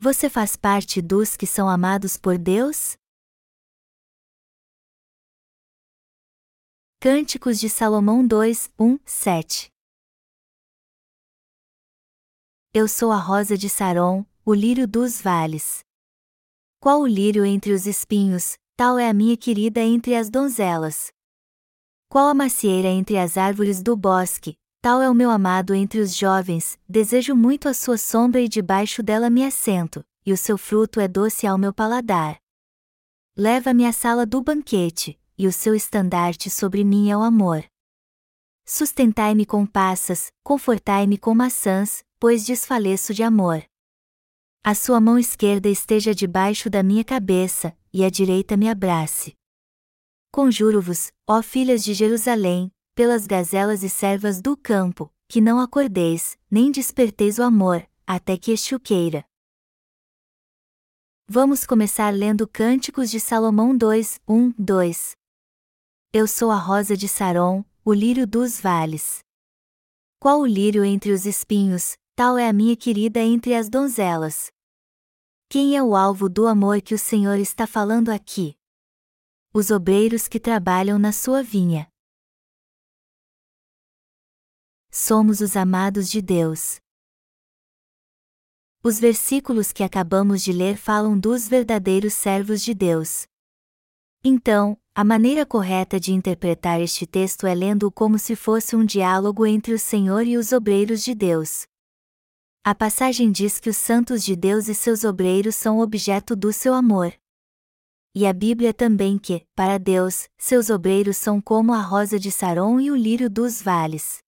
Você faz parte dos que são amados por Deus? Cânticos de Salomão 2, 1, 7 Eu sou a rosa de Saron, o lírio dos vales. Qual o lírio entre os espinhos, tal é a minha querida entre as donzelas. Qual a macieira entre as árvores do bosque, tal é o meu amado entre os jovens, desejo muito a sua sombra e debaixo dela me assento, e o seu fruto é doce ao meu paladar. Leva-me à sala do banquete, e o seu estandarte sobre mim é o amor. Sustentai-me com passas, confortai-me com maçãs, pois desfaleço de amor. A sua mão esquerda esteja debaixo da minha cabeça, e a direita me abrace. Conjuro-vos, ó filhas de Jerusalém, pelas gazelas e servas do campo, que não acordeis, nem desperteis o amor, até que este o queira. Vamos começar lendo Cânticos de Salomão 2, 1, 2. Eu sou a rosa de Saron, o lírio dos vales. Qual o lírio entre os espinhos, tal é a minha querida entre as donzelas. Quem é o alvo do amor que o Senhor está falando aqui? Os obreiros que trabalham na sua vinha. Somos os amados de Deus. Os versículos que acabamos de ler falam dos verdadeiros servos de Deus. Então, a maneira correta de interpretar este texto é lendo-o como se fosse um diálogo entre o Senhor e os obreiros de Deus. A passagem diz que os santos de Deus e seus obreiros são objeto do seu amor. E a Bíblia também que, para Deus, seus obreiros são como a rosa de Saron e o lírio dos vales.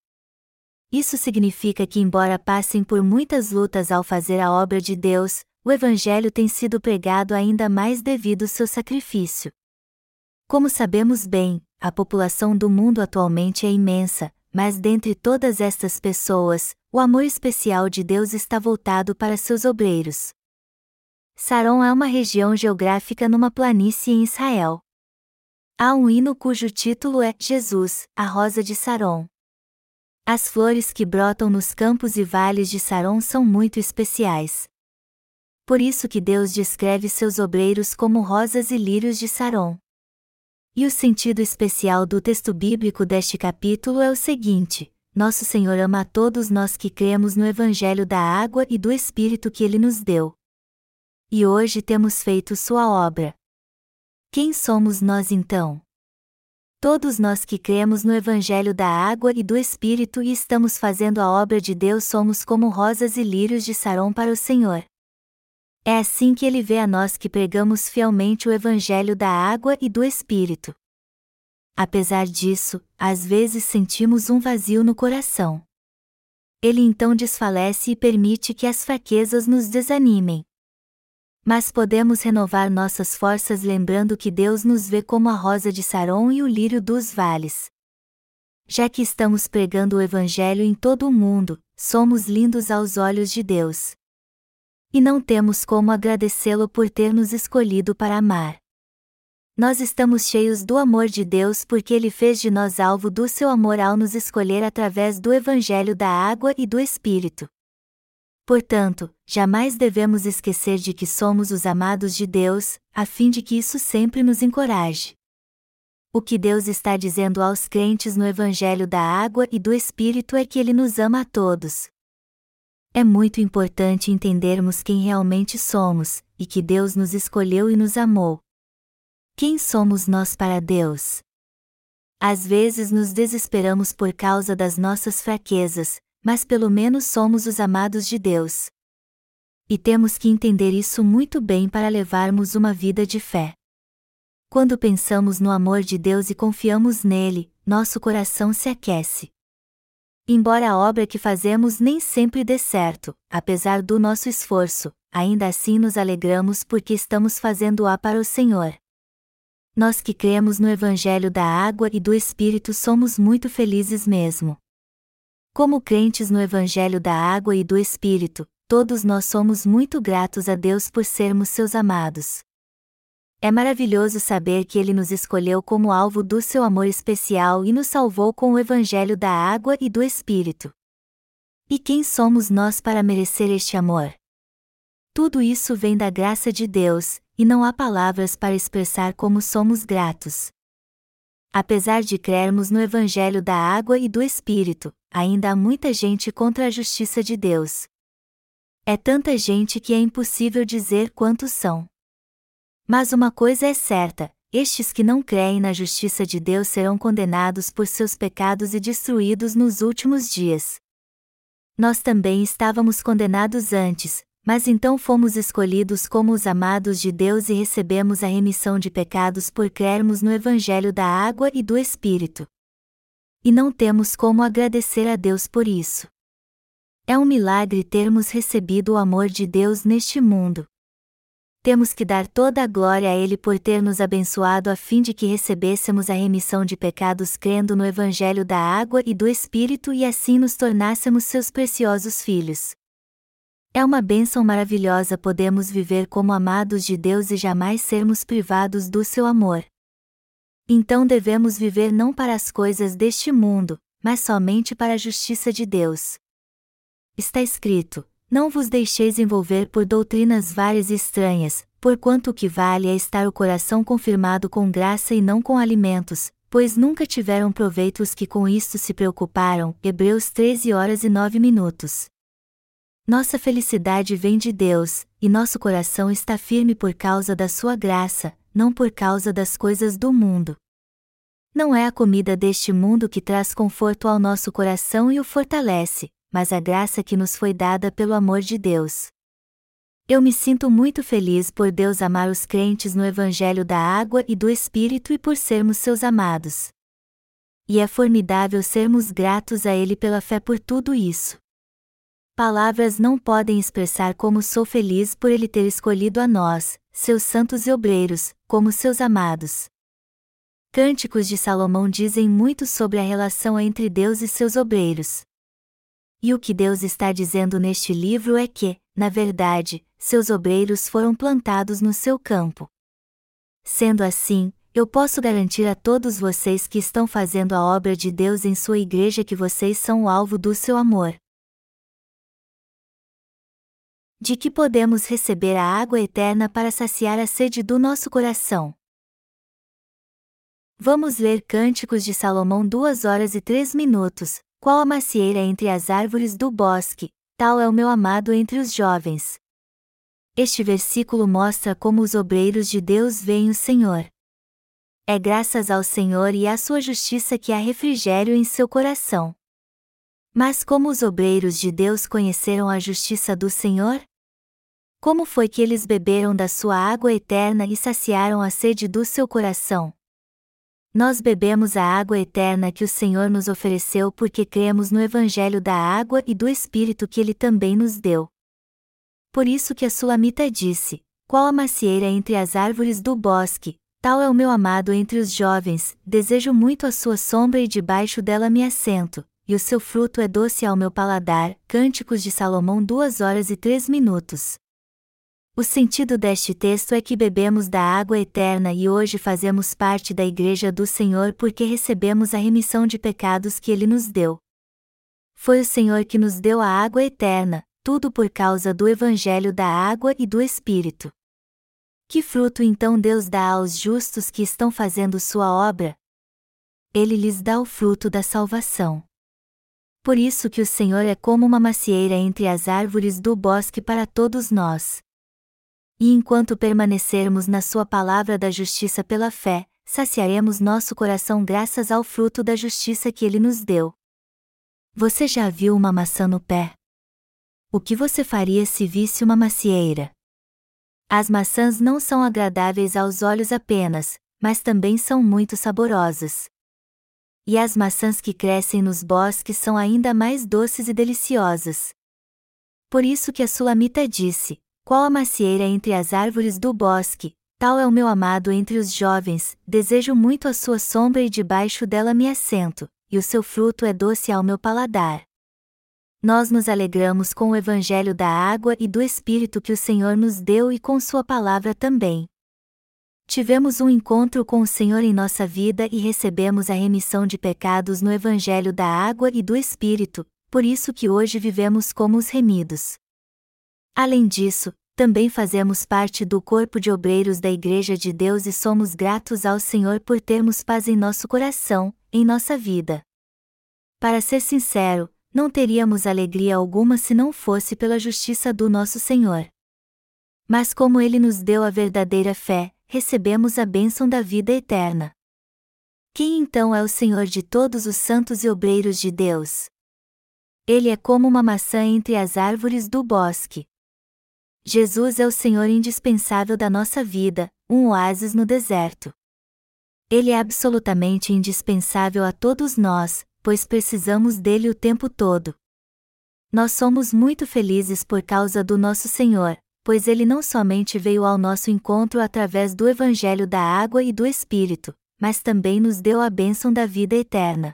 Isso significa que, embora passem por muitas lutas ao fazer a obra de Deus, o Evangelho tem sido pregado ainda mais devido ao seu sacrifício. Como sabemos bem, a população do mundo atualmente é imensa, mas dentre todas estas pessoas, o amor especial de Deus está voltado para seus obreiros. Saron é uma região geográfica numa planície em Israel. Há um hino cujo título é Jesus, a Rosa de Saron. As flores que brotam nos campos e vales de Saron são muito especiais. Por isso que Deus descreve seus obreiros como rosas e lírios de Saron. E o sentido especial do texto bíblico deste capítulo é o seguinte: Nosso Senhor ama a todos nós que cremos no Evangelho da água e do Espírito que ele nos deu. E hoje temos feito sua obra. Quem somos nós então? Todos nós que cremos no Evangelho da água e do Espírito e estamos fazendo a obra de Deus somos como rosas e lírios de Saron para o Senhor. É assim que ele vê a nós que pregamos fielmente o Evangelho da água e do Espírito. Apesar disso, às vezes sentimos um vazio no coração. Ele então desfalece e permite que as fraquezas nos desanimem. Mas podemos renovar nossas forças lembrando que Deus nos vê como a rosa de Saron e o lírio dos vales. Já que estamos pregando o Evangelho em todo o mundo, somos lindos aos olhos de Deus e não temos como agradecê-lo por ter nos escolhido para amar. Nós estamos cheios do amor de Deus porque Ele fez de nós alvo do seu amor ao nos escolher através do Evangelho da água e do Espírito. Portanto, jamais devemos esquecer de que somos os amados de Deus, a fim de que isso sempre nos encoraje. O que Deus está dizendo aos crentes no Evangelho da água e do Espírito é que Ele nos ama a todos, é muito importante entendermos quem realmente somos, e que Deus nos escolheu e nos amou. Quem somos nós para Deus? Às vezes nos desesperamos por causa das nossas fraquezas, mas pelo menos somos os amados de Deus. E temos que entender isso muito bem para levarmos uma vida de fé. Quando pensamos no amor de Deus e confiamos nele, nosso coração se aquece. Embora a obra que fazemos nem sempre dê certo, apesar do nosso esforço, ainda assim nos alegramos porque estamos fazendo-a para o Senhor. Nós que cremos no Evangelho da Água e do Espírito somos muito felizes mesmo. Como crentes no Evangelho da Água e do Espírito, todos nós somos muito gratos a Deus por sermos seus amados. É maravilhoso saber que Ele nos escolheu como alvo do seu amor especial e nos salvou com o Evangelho da água e do Espírito. E quem somos nós para merecer este amor? Tudo isso vem da graça de Deus, e não há palavras para expressar como somos gratos. Apesar de crermos no Evangelho da água e do Espírito, ainda há muita gente contra a justiça de Deus. É tanta gente que é impossível dizer quantos são. Mas uma coisa é certa: estes que não creem na justiça de Deus serão condenados por seus pecados e destruídos nos últimos dias. Nós também estávamos condenados antes, mas então fomos escolhidos como os amados de Deus e recebemos a remissão de pecados por crermos no Evangelho da água e do Espírito. E não temos como agradecer a Deus por isso. É um milagre termos recebido o amor de Deus neste mundo. Temos que dar toda a glória a Ele por ter nos abençoado a fim de que recebêssemos a remissão de pecados crendo no Evangelho da água e do Espírito e assim nos tornássemos seus preciosos filhos. É uma bênção maravilhosa podemos viver como amados de Deus e jamais sermos privados do seu amor. Então devemos viver não para as coisas deste mundo, mas somente para a justiça de Deus. Está escrito: Não vos deixeis envolver por doutrinas várias e estranhas, porquanto o que vale é estar o coração confirmado com graça e não com alimentos, pois nunca tiveram proveito os que com isto se preocuparam. Hebreus 13 horas e 9 minutos. Nossa felicidade vem de Deus, e nosso coração está firme por causa da Sua graça, não por causa das coisas do mundo. Não é a comida deste mundo que traz conforto ao nosso coração e o fortalece, mas a graça que nos foi dada pelo amor de Deus. Eu me sinto muito feliz por Deus amar os crentes no Evangelho da Água e do Espírito e por sermos seus amados. E é formidável sermos gratos a Ele pela fé por tudo isso. Palavras não podem expressar como sou feliz por Ele ter escolhido a nós, seus santos e obreiros, como seus amados. Cânticos de Salomão dizem muito sobre a relação entre Deus e seus obreiros. E o que Deus está dizendo neste livro é que, na verdade, seus obreiros foram plantados no seu campo. Sendo assim, eu posso garantir a todos vocês que estão fazendo a obra de Deus em sua igreja que vocês são o alvo do seu amor de que podemos receber a água eterna para saciar a sede do nosso coração. Vamos ler Cânticos de Salomão duas horas e três minutos. Qual a macieira entre as árvores do bosque, tal é o meu amado entre os jovens. Este versículo mostra como os obreiros de Deus veem o Senhor. É graças ao Senhor e à sua justiça que há refrigério em seu coração. Mas como os obreiros de Deus conheceram a justiça do Senhor? Como foi que eles beberam da sua água eterna e saciaram a sede do seu coração? Nós bebemos a água eterna que o Senhor nos ofereceu porque cremos no Evangelho da água e do Espírito que ele também nos deu. Por isso que a Sulamita disse: Qual a macieira entre as árvores do bosque, tal é o meu amado entre os jovens, desejo muito a sua sombra e debaixo dela me assento, e o seu fruto é doce ao meu paladar. Cânticos de Salomão 2 horas e 3 minutos. O sentido deste texto é que bebemos da água eterna e hoje fazemos parte da Igreja do Senhor porque recebemos a remissão de pecados que Ele nos deu. Foi o Senhor que nos deu a água eterna, tudo por causa do Evangelho da água e do Espírito. Que fruto então Deus dá aos justos que estão fazendo sua obra? Ele lhes dá o fruto da salvação. Por isso que o Senhor é como uma macieira entre as árvores do bosque para todos nós e enquanto permanecermos na Sua palavra da justiça pela fé, saciaremos nosso coração graças ao fruto da justiça que Ele nos deu. Você já viu uma maçã no pé? O que você faria se visse uma macieira? As maçãs não são agradáveis aos olhos apenas, mas também são muito saborosas. E as maçãs que crescem nos bosques são ainda mais doces e deliciosas. Por isso que a Sulamita disse: qual a macieira entre as árvores do bosque, tal é o meu amado entre os jovens, desejo muito a sua sombra e debaixo dela me assento, e o seu fruto é doce ao meu paladar. Nós nos alegramos com o evangelho da água e do Espírito que o Senhor nos deu e com Sua palavra também. Tivemos um encontro com o Senhor em nossa vida e recebemos a remissão de pecados no evangelho da água e do Espírito, por isso que hoje vivemos como os remidos. Além disso, também fazemos parte do corpo de obreiros da Igreja de Deus e somos gratos ao Senhor por termos paz em nosso coração, em nossa vida. Para ser sincero, não teríamos alegria alguma se não fosse pela justiça do nosso Senhor. Mas como Ele nos deu a verdadeira fé, recebemos a bênção da vida eterna. Quem então é o Senhor de todos os santos e obreiros de Deus? Ele é como uma maçã entre as árvores do bosque. Jesus é o Senhor indispensável da nossa vida, um oásis no deserto. Ele é absolutamente indispensável a todos nós, pois precisamos dele o tempo todo. Nós somos muito felizes por causa do nosso Senhor, pois ele não somente veio ao nosso encontro através do Evangelho da Água e do Espírito, mas também nos deu a bênção da vida eterna.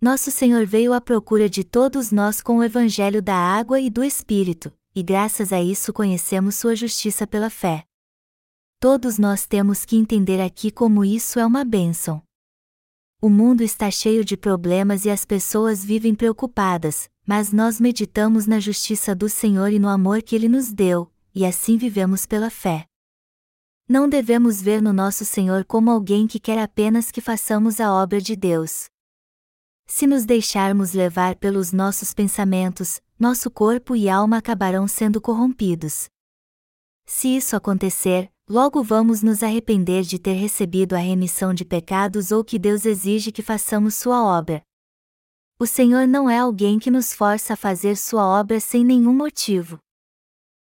Nosso Senhor veio à procura de todos nós com o Evangelho da Água e do Espírito, e graças a isso conhecemos Sua justiça pela fé. Todos nós temos que entender aqui como isso é uma bênção. O mundo está cheio de problemas e as pessoas vivem preocupadas, mas nós meditamos na justiça do Senhor e no amor que Ele nos deu, e assim vivemos pela fé. Não devemos ver no nosso Senhor como alguém que quer apenas que façamos a obra de Deus. Se nos deixarmos levar pelos nossos pensamentos, nosso corpo e alma acabarão sendo corrompidos. Se isso acontecer, logo vamos nos arrepender de ter recebido a remissão de pecados ou que Deus exige que façamos sua obra. O Senhor não é alguém que nos força a fazer sua obra sem nenhum motivo.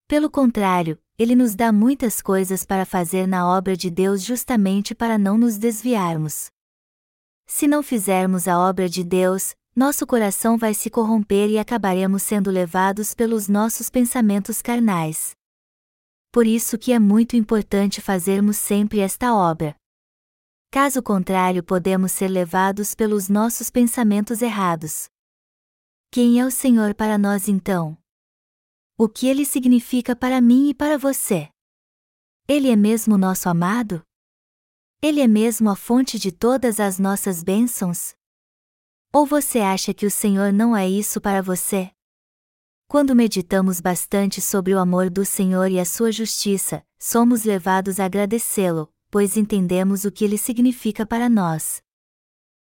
Pelo contrário, Ele nos dá muitas coisas para fazer na obra de Deus justamente para não nos desviarmos. Se não fizermos a obra de Deus, nosso coração vai se corromper e acabaremos sendo levados pelos nossos pensamentos carnais. Por isso que é muito importante fazermos sempre esta obra. Caso contrário, podemos ser levados pelos nossos pensamentos errados. Quem é o Senhor para nós então? O que ele significa para mim e para você? Ele é mesmo nosso amado? Ele é mesmo a fonte de todas as nossas bênçãos? Ou você acha que o Senhor não é isso para você? Quando meditamos bastante sobre o amor do Senhor e a sua justiça, somos levados a agradecê-lo, pois entendemos o que ele significa para nós.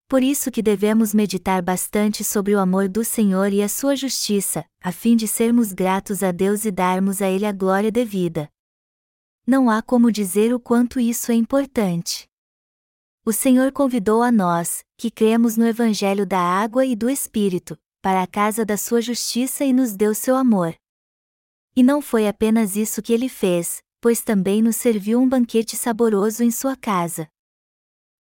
Por isso que devemos meditar bastante sobre o amor do Senhor e a sua justiça, a fim de sermos gratos a Deus e darmos a Ele a glória devida. Não há como dizer o quanto isso é importante. O Senhor convidou a nós, que cremos no Evangelho da Água e do Espírito, para a casa da sua justiça e nos deu seu amor. E não foi apenas isso que ele fez, pois também nos serviu um banquete saboroso em sua casa.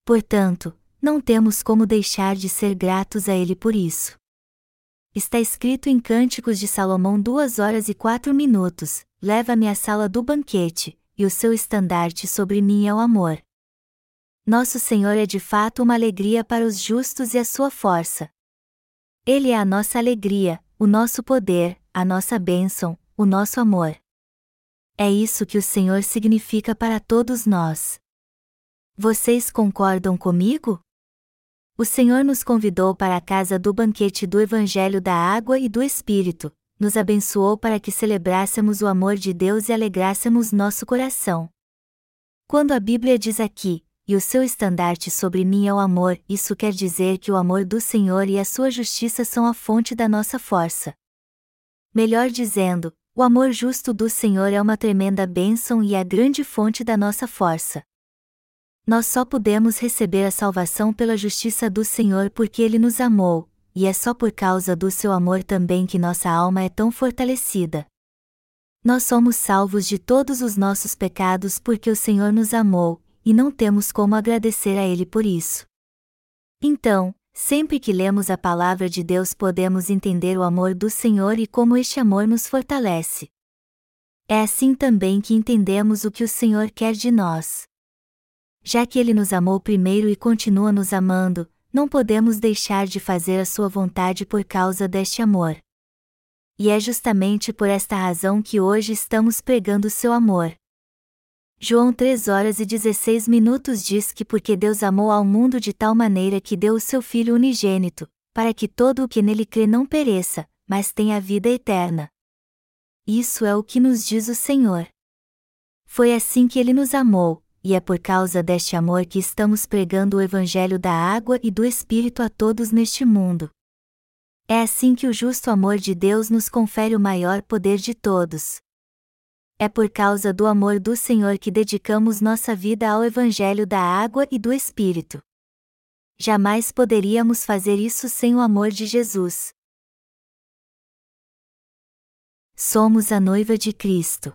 Portanto, não temos como deixar de ser gratos a ele por isso. Está escrito em Cânticos de Salomão duas horas e quatro minutos: Leva-me à sala do banquete, e o seu estandarte sobre mim é o amor. Nosso Senhor é de fato uma alegria para os justos e a sua força. Ele é a nossa alegria, o nosso poder, a nossa bênção, o nosso amor. É isso que o Senhor significa para todos nós. Vocês concordam comigo? O Senhor nos convidou para a casa do banquete do Evangelho da Água e do Espírito, nos abençoou para que celebrássemos o amor de Deus e alegrássemos nosso coração. Quando a Bíblia diz aqui, e o seu estandarte sobre mim é o amor, isso quer dizer que o amor do Senhor e a sua justiça são a fonte da nossa força. Melhor dizendo, o amor justo do Senhor é uma tremenda bênção e a grande fonte da nossa força. Nós só podemos receber a salvação pela justiça do Senhor porque Ele nos amou, e é só por causa do seu amor também que nossa alma é tão fortalecida. Nós somos salvos de todos os nossos pecados porque o Senhor nos amou, e não temos como agradecer a Ele por isso. Então, sempre que lemos a palavra de Deus podemos entender o amor do Senhor e como este amor nos fortalece. É assim também que entendemos o que o Senhor quer de nós. Já que Ele nos amou primeiro e continua nos amando, não podemos deixar de fazer a sua vontade por causa deste amor. E é justamente por esta razão que hoje estamos pregando seu amor. João 3 horas e 16 minutos diz que porque Deus amou ao mundo de tal maneira que deu o seu Filho unigênito, para que todo o que nele crê não pereça, mas tenha vida eterna. isso é o que nos diz o Senhor. Foi assim que ele nos amou, e é por causa deste amor que estamos pregando o Evangelho da água e do Espírito a todos neste mundo. É assim que o justo amor de Deus nos confere o maior poder de todos. É por causa do amor do Senhor que dedicamos nossa vida ao Evangelho da água e do Espírito. Jamais poderíamos fazer isso sem o amor de Jesus. Somos a noiva de Cristo.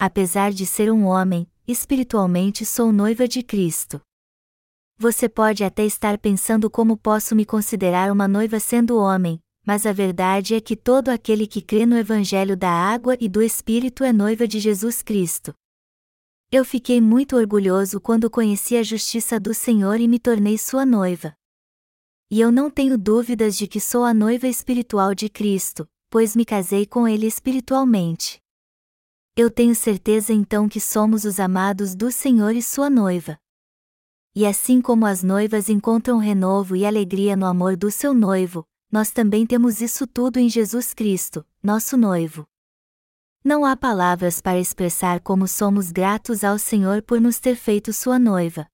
Apesar de ser um homem, espiritualmente sou noiva de Cristo. Você pode até estar pensando como posso me considerar uma noiva sendo homem, mas a verdade é que todo aquele que crê no Evangelho da água e do Espírito é noiva de Jesus Cristo. Eu fiquei muito orgulhoso quando conheci a justiça do Senhor e me tornei sua noiva. E eu não tenho dúvidas de que sou a noiva espiritual de Cristo, pois me casei com Ele espiritualmente. Eu tenho certeza então que somos os amados do Senhor e sua noiva. E assim como as noivas encontram renovo e alegria no amor do seu noivo, nós também temos isso tudo em Jesus Cristo, nosso noivo. Não há palavras para expressar como somos gratos ao Senhor por nos ter feito sua noiva.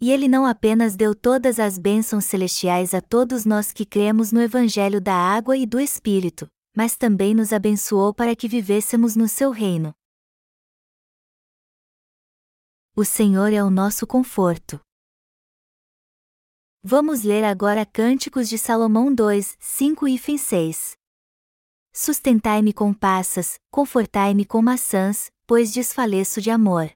E Ele não apenas deu todas as bênçãos celestiais a todos nós que cremos no Evangelho da Água e do Espírito, mas também nos abençoou para que vivêssemos no seu reino. O Senhor é o nosso conforto. Vamos ler agora Cânticos de Salomão 2, 5 e 6. Sustentai-me com passas, confortai-me com maçãs, pois desfaleço de amor.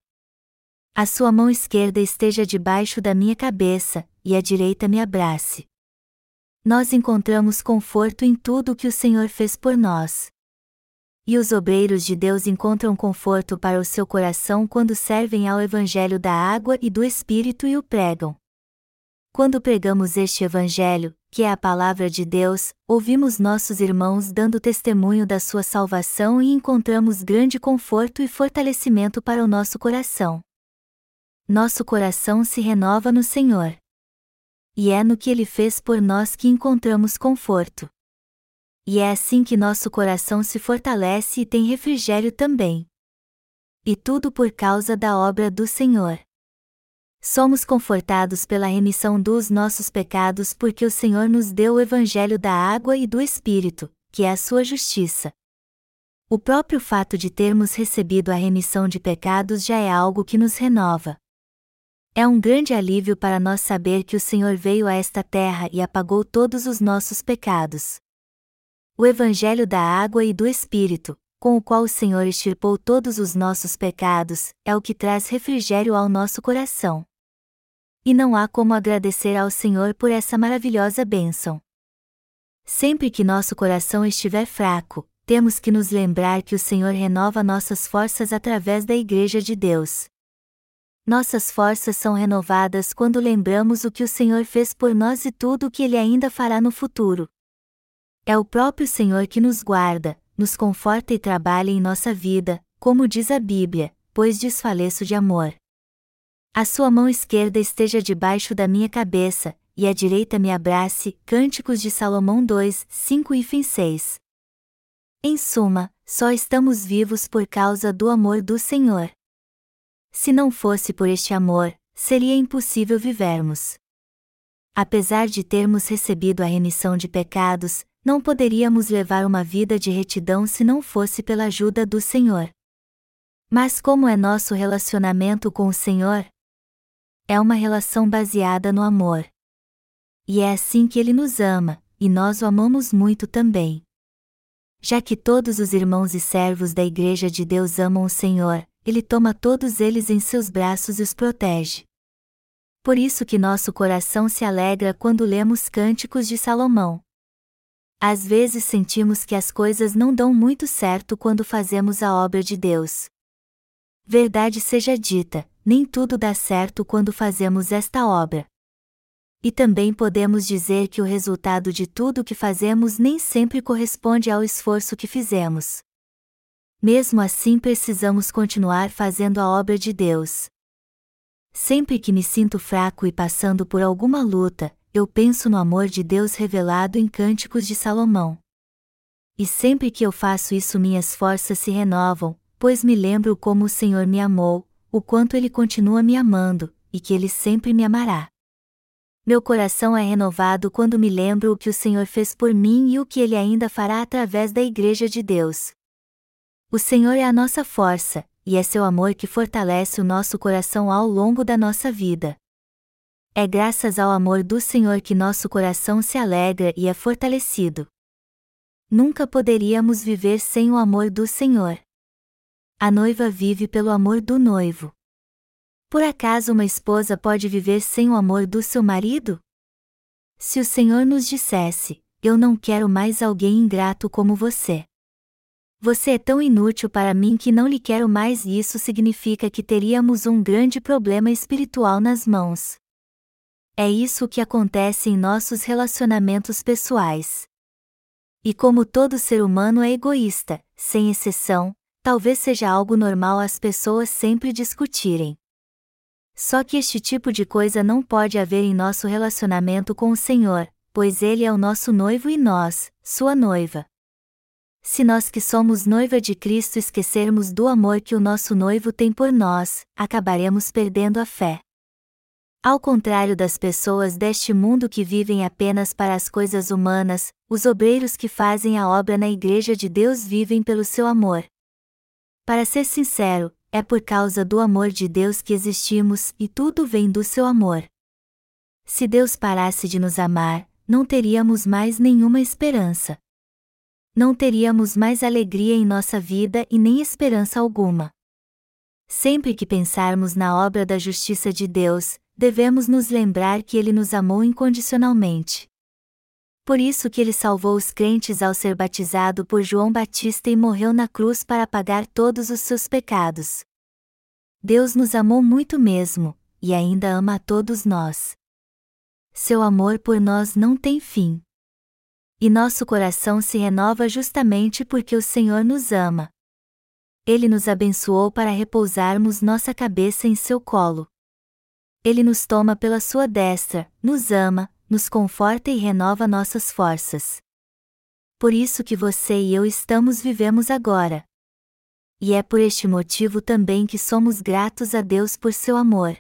A sua mão esquerda esteja debaixo da minha cabeça, e a direita me abrace. Nós encontramos conforto em tudo o que o Senhor fez por nós. E os obreiros de Deus encontram conforto para o seu coração quando servem ao Evangelho da água e do Espírito e o pregam. Quando pregamos este Evangelho, que é a palavra de Deus, ouvimos nossos irmãos dando testemunho da sua salvação e encontramos grande conforto e fortalecimento para o nosso coração. Nosso coração se renova no Senhor. E é no que Ele fez por nós que encontramos conforto. E é assim que nosso coração se fortalece e tem refrigério também. E tudo por causa da obra do Senhor. Somos confortados pela remissão dos nossos pecados porque o Senhor nos deu o Evangelho da água e do Espírito, que é a sua justiça. O próprio fato de termos recebido a remissão de pecados já é algo que nos renova. É um grande alívio para nós saber que o Senhor veio a esta terra e apagou todos os nossos pecados. O Evangelho da água e do Espírito, com o qual o Senhor extirpou todos os nossos pecados, é o que traz refrigério ao nosso coração e não há como agradecer ao Senhor por essa maravilhosa bênção. Sempre que nosso coração estiver fraco, temos que nos lembrar que o Senhor renova nossas forças através da Igreja de Deus. Nossas forças são renovadas quando lembramos o que o Senhor fez por nós e tudo o que Ele ainda fará no futuro. É o próprio Senhor que nos guarda, nos conforta e trabalha em nossa vida, como diz a Bíblia, pois desfaleço de amor. A sua mão esquerda esteja debaixo da minha cabeça, e a direita me abrace. Cânticos de Salomão 2, 5 e 6. Em suma, só estamos vivos por causa do amor do Senhor. Se não fosse por este amor, seria impossível vivermos. Apesar de termos recebido a remissão de pecados, não poderíamos levar uma vida de retidão se não fosse pela ajuda do Senhor. Mas como é nosso relacionamento com o Senhor? É uma relação baseada no amor. E é assim que ele nos ama, e nós o amamos muito também. Já que todos os irmãos e servos da Igreja de Deus amam o Senhor, ele toma todos eles em seus braços e os protege. Por isso que nosso coração se alegra quando lemos cânticos de Salomão. Às vezes sentimos que as coisas não dão muito certo quando fazemos a obra de Deus. Verdade seja dita, nem tudo dá certo quando fazemos esta obra. E também podemos dizer que o resultado de tudo o que fazemos nem sempre corresponde ao esforço que fizemos. Mesmo assim, precisamos continuar fazendo a obra de Deus. Sempre que me sinto fraco e passando por alguma luta, eu penso no amor de Deus revelado em Cânticos de Salomão. E sempre que eu faço isso minhas forças se renovam, pois me lembro como o Senhor me amou, o quanto Ele continua me amando, e que Ele sempre me amará. Meu coração é renovado quando me lembro o que o Senhor fez por mim e o que Ele ainda fará através da Igreja de Deus. O Senhor é a nossa força, e é seu amor que fortalece o nosso coração ao longo da nossa vida. É graças ao amor do Senhor que nosso coração se alegra e é fortalecido. Nunca poderíamos viver sem o amor do Senhor. A noiva vive pelo amor do noivo. Por acaso uma esposa pode viver sem o amor do seu marido? Se o Senhor nos dissesse: Eu não quero mais alguém ingrato como você. Você é tão inútil para mim que não lhe quero mais, e isso significa que teríamos um grande problema espiritual nas mãos. É isso que acontece em nossos relacionamentos pessoais. E como todo ser humano é egoísta, sem exceção, talvez seja algo normal as pessoas sempre discutirem. Só que este tipo de coisa não pode haver em nosso relacionamento com o Senhor, pois Ele é o nosso noivo e nós, sua noiva. Se nós que somos noiva de Cristo esquecermos do amor que o nosso noivo tem por nós, acabaremos perdendo a fé. Ao contrário das pessoas deste mundo que vivem apenas para as coisas humanas, os obreiros que fazem a obra na Igreja de Deus vivem pelo seu amor. Para ser sincero, é por causa do amor de Deus que existimos e tudo vem do seu amor. Se Deus parasse de nos amar, não teríamos mais nenhuma esperança. Não teríamos mais alegria em nossa vida e nem esperança alguma. Sempre que pensarmos na obra da justiça de Deus, devemos nos lembrar que Ele nos amou incondicionalmente. Por isso que Ele salvou os crentes ao ser batizado por João Batista e morreu na cruz para pagar todos os seus pecados. Deus nos amou muito mesmo, e ainda ama a todos nós. Seu amor por nós não tem fim. E nosso coração se renova justamente porque o Senhor nos ama. Ele nos abençoou para repousarmos nossa cabeça em seu colo. Ele nos toma pela sua destra, nos ama, nos conforta e renova nossas forças. Por isso que você e eu estamos vivemos agora. E é por este motivo também que somos gratos a Deus por seu amor.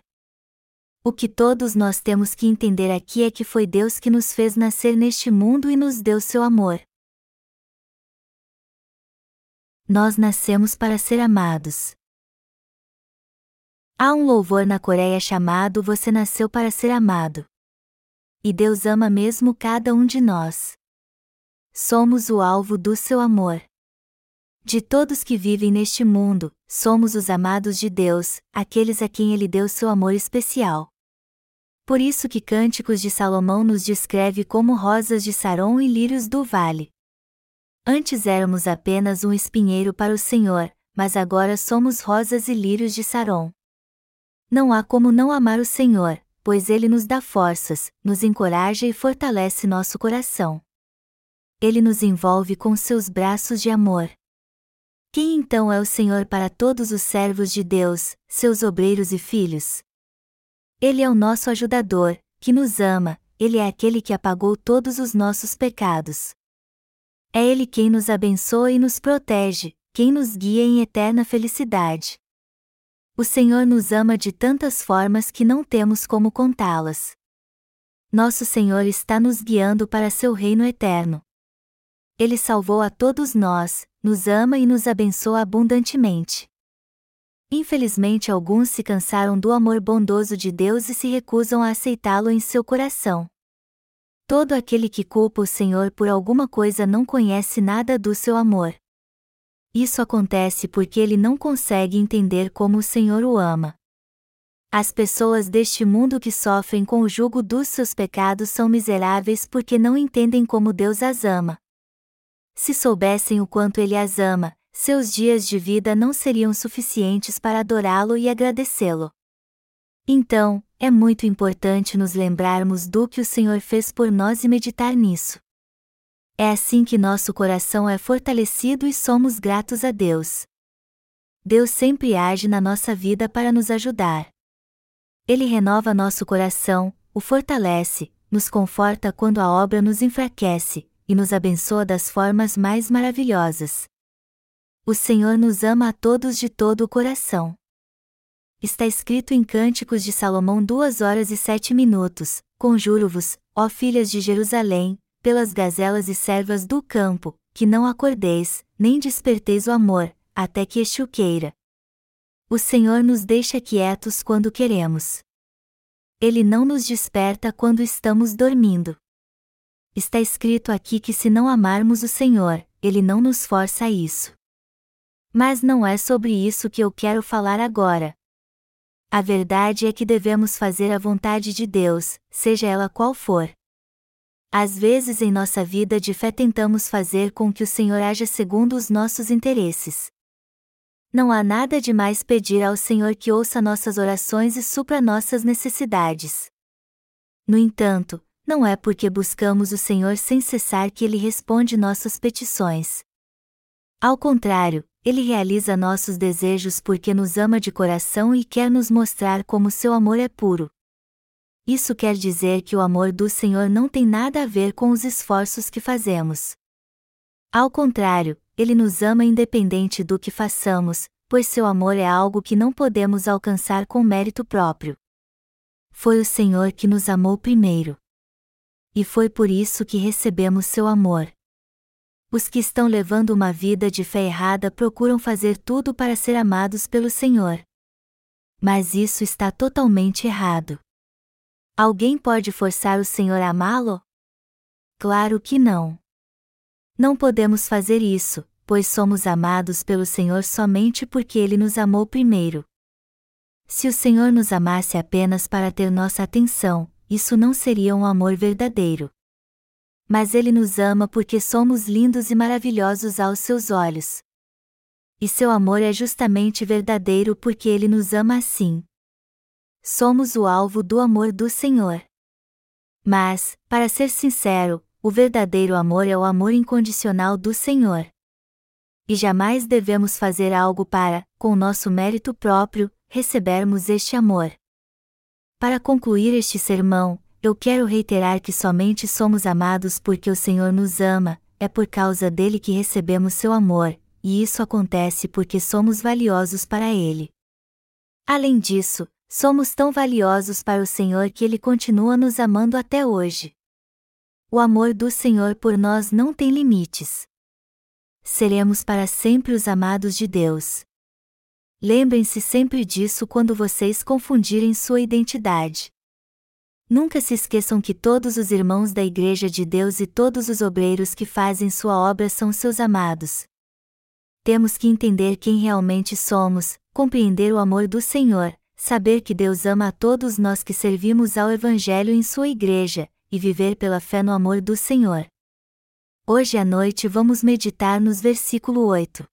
O que todos nós temos que entender aqui é que foi Deus que nos fez nascer neste mundo e nos deu seu amor. Nós nascemos para ser amados. Há um louvor na Coreia chamado Você Nasceu para Ser Amado. E Deus ama mesmo cada um de nós. Somos o alvo do seu amor. De todos que vivem neste mundo, somos os amados de Deus, aqueles a quem Ele deu seu amor especial. Por isso que Cânticos de Salomão nos descreve como rosas de Saron e lírios do vale. Antes éramos apenas um espinheiro para o Senhor, mas agora somos rosas e lírios de Saron. Não há como não amar o Senhor, pois Ele nos dá forças, nos encoraja e fortalece nosso coração. Ele nos envolve com seus braços de amor. Quem então é o Senhor para todos os servos de Deus, seus obreiros e filhos? Ele é o nosso ajudador, que nos ama, ele é aquele que apagou todos os nossos pecados. É ele quem nos abençoa e nos protege, quem nos guia em eterna felicidade. O Senhor nos ama de tantas formas que não temos como contá-las. Nosso Senhor está nos guiando para seu reino eterno. Ele salvou a todos nós, nos ama e nos abençoa abundantemente. Infelizmente, alguns se cansaram do amor bondoso de Deus e se recusam a aceitá-lo em seu coração. Todo aquele que culpa o Senhor por alguma coisa não conhece nada do seu amor. Isso acontece porque ele não consegue entender como o Senhor o ama. As pessoas deste mundo que sofrem com o jugo dos seus pecados são miseráveis porque não entendem como Deus as ama. Se soubessem o quanto Ele as ama, seus dias de vida não seriam suficientes para adorá-lo e agradecê-lo. Então, é muito importante nos lembrarmos do que o Senhor fez por nós e meditar nisso. É assim que nosso coração é fortalecido e somos gratos a Deus. Deus sempre age na nossa vida para nos ajudar. Ele renova nosso coração, o fortalece, nos conforta quando a obra nos enfraquece, e nos abençoa das formas mais maravilhosas. O Senhor nos ama a todos de todo o coração. Está escrito em Cânticos de Salomão duas horas e sete minutos: Conjuro-vos, ó filhas de Jerusalém, pelas gazelas e servas do campo, que não acordeis, nem desperteis o amor, até que o queira. O Senhor nos deixa quietos quando queremos. Ele não nos desperta quando estamos dormindo. Está escrito aqui que se não amarmos o Senhor, Ele não nos força a isso. Mas não é sobre isso que eu quero falar agora. A verdade é que devemos fazer a vontade de Deus, seja ela qual for. Às vezes em nossa vida de fé tentamos fazer com que o Senhor haja segundo os nossos interesses. Não há nada de mais pedir ao Senhor que ouça nossas orações e supra nossas necessidades. No entanto, não é porque buscamos o Senhor sem cessar que Ele responde nossas petições. Ao contrário, Ele realiza nossos desejos porque nos ama de coração e quer nos mostrar como seu amor é puro. Isso quer dizer que o amor do Senhor não tem nada a ver com os esforços que fazemos. Ao contrário, ele nos ama independente do que façamos, pois seu amor é algo que não podemos alcançar com mérito próprio. Foi o Senhor que nos amou primeiro. E foi por isso que recebemos seu amor. Os que estão levando uma vida de fé errada procuram fazer tudo para ser amados pelo Senhor. Mas isso está totalmente errado. Alguém pode forçar o Senhor a amá-lo? Claro que não. Não podemos fazer isso, pois somos amados pelo Senhor somente porque Ele nos amou primeiro. Se o Senhor nos amasse apenas para ter nossa atenção, isso não seria um amor verdadeiro. Mas Ele nos ama porque somos lindos e maravilhosos aos seus olhos. E seu amor é justamente verdadeiro porque Ele nos ama assim. Somos o alvo do amor do Senhor. Mas, para ser sincero, o verdadeiro amor é o amor incondicional do Senhor. E jamais devemos fazer algo para, com nosso mérito próprio, recebermos este amor. Para concluir este sermão, eu quero reiterar que somente somos amados porque o Senhor nos ama, é por causa dele que recebemos seu amor, e isso acontece porque somos valiosos para ele. Além disso, somos tão valiosos para o Senhor que ele continua nos amando até hoje. O amor do Senhor por nós não tem limites. Seremos para sempre os amados de Deus. Lembrem-se sempre disso quando vocês confundirem sua identidade. Nunca se esqueçam que todos os irmãos da Igreja de Deus e todos os obreiros que fazem sua obra são seus amados. Temos que entender quem realmente somos, compreender o amor do Senhor, saber que Deus ama a todos nós que servimos ao Evangelho em sua Igreja, e viver pela fé no amor do Senhor. Hoje à noite vamos meditar nos versículo 8.